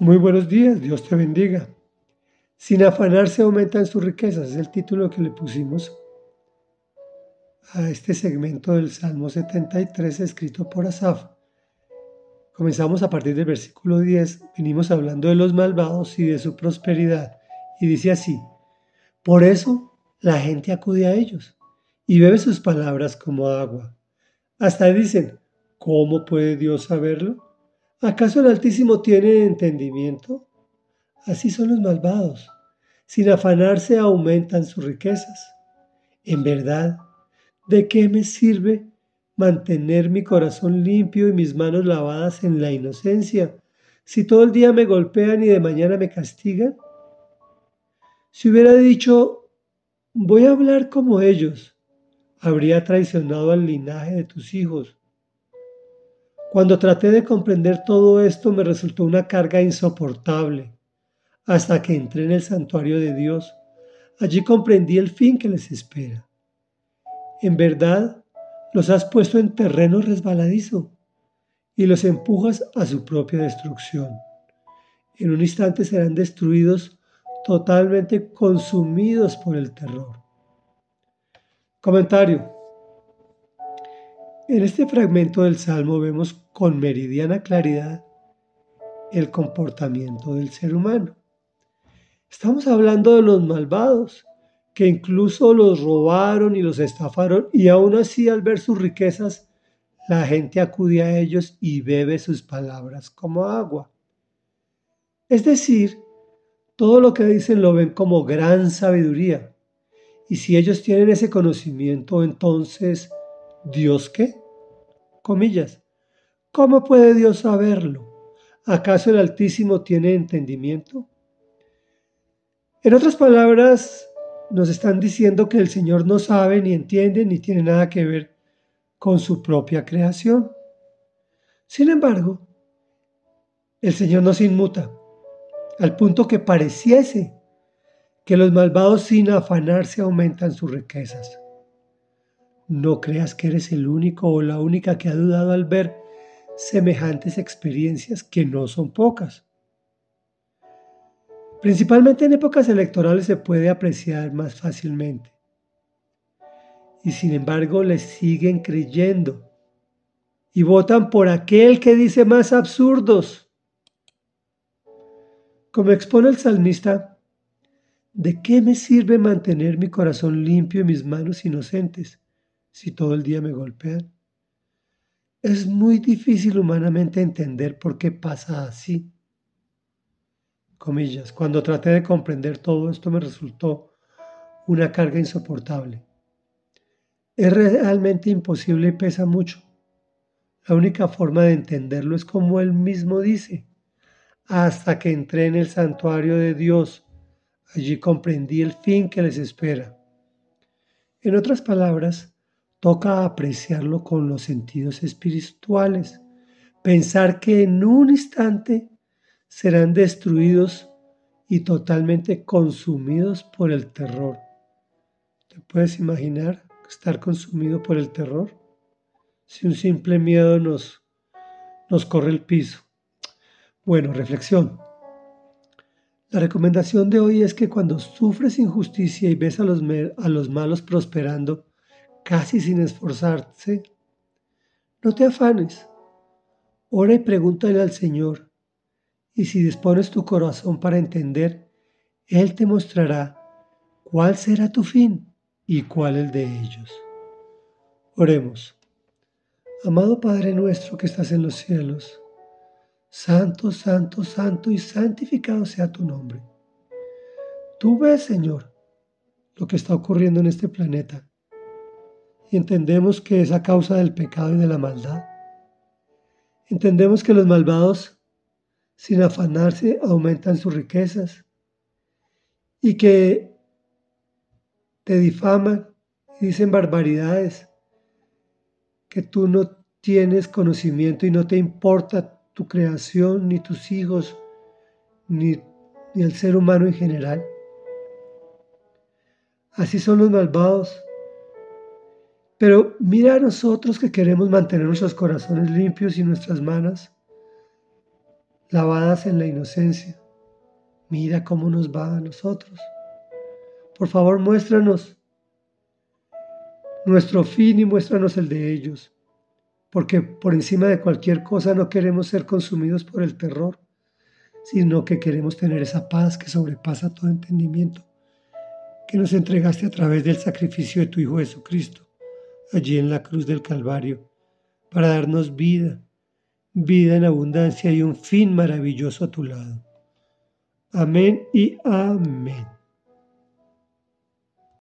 Muy buenos días, Dios te bendiga. Sin afanarse aumentan sus riquezas, es el título que le pusimos a este segmento del Salmo 73 escrito por Asaf. Comenzamos a partir del versículo 10, venimos hablando de los malvados y de su prosperidad, y dice así, por eso la gente acude a ellos y bebe sus palabras como agua. Hasta dicen, ¿cómo puede Dios saberlo? ¿Acaso el Altísimo tiene entendimiento? Así son los malvados. Sin afanarse aumentan sus riquezas. En verdad, ¿de qué me sirve mantener mi corazón limpio y mis manos lavadas en la inocencia si todo el día me golpean y de mañana me castigan? Si hubiera dicho, voy a hablar como ellos, habría traicionado al linaje de tus hijos cuando traté de comprender todo esto me resultó una carga insoportable, hasta que entré en el santuario de Dios. Allí comprendí el fin que les espera. En verdad, los has puesto en terreno resbaladizo y los empujas a su propia destrucción. En un instante serán destruidos, totalmente consumidos por el terror. Comentario. En este fragmento del Salmo vemos con meridiana claridad el comportamiento del ser humano. Estamos hablando de los malvados, que incluso los robaron y los estafaron y aún así al ver sus riquezas, la gente acude a ellos y bebe sus palabras como agua. Es decir, todo lo que dicen lo ven como gran sabiduría. Y si ellos tienen ese conocimiento, entonces, ¿Dios qué? Comillas. ¿Cómo puede Dios saberlo? ¿Acaso el Altísimo tiene entendimiento? En otras palabras, nos están diciendo que el Señor no sabe, ni entiende, ni tiene nada que ver con su propia creación. Sin embargo, el Señor no se inmuta, al punto que pareciese que los malvados sin afanarse aumentan sus riquezas. No creas que eres el único o la única que ha dudado al ver semejantes experiencias que no son pocas. Principalmente en épocas electorales se puede apreciar más fácilmente. Y sin embargo le siguen creyendo y votan por aquel que dice más absurdos. Como expone el salmista, ¿de qué me sirve mantener mi corazón limpio y mis manos inocentes? Si todo el día me golpean? Es muy difícil humanamente entender por qué pasa así. Comillas, cuando traté de comprender todo esto me resultó una carga insoportable. Es realmente imposible y pesa mucho. La única forma de entenderlo es como él mismo dice. Hasta que entré en el santuario de Dios, allí comprendí el fin que les espera. En otras palabras, toca apreciarlo con los sentidos espirituales, pensar que en un instante serán destruidos y totalmente consumidos por el terror. ¿Te puedes imaginar estar consumido por el terror? Si un simple miedo nos, nos corre el piso. Bueno, reflexión. La recomendación de hoy es que cuando sufres injusticia y ves a los, a los malos prosperando, casi sin esforzarse, no te afanes. Ora y pregúntale al Señor, y si dispones tu corazón para entender, Él te mostrará cuál será tu fin y cuál el de ellos. Oremos. Amado Padre nuestro que estás en los cielos, santo, santo, santo y santificado sea tu nombre. Tú ves, Señor, lo que está ocurriendo en este planeta y entendemos que es a causa del pecado y de la maldad. Entendemos que los malvados, sin afanarse, aumentan sus riquezas y que te difaman y dicen barbaridades, que tú no tienes conocimiento y no te importa tu creación, ni tus hijos, ni, ni el ser humano en general. Así son los malvados pero mira a nosotros que queremos mantener nuestros corazones limpios y nuestras manos lavadas en la inocencia. Mira cómo nos va a nosotros. Por favor, muéstranos nuestro fin y muéstranos el de ellos, porque por encima de cualquier cosa no queremos ser consumidos por el terror, sino que queremos tener esa paz que sobrepasa todo entendimiento, que nos entregaste a través del sacrificio de tu Hijo Jesucristo, allí en la cruz del Calvario, para darnos vida, vida en abundancia y un fin maravilloso a tu lado. Amén y amén.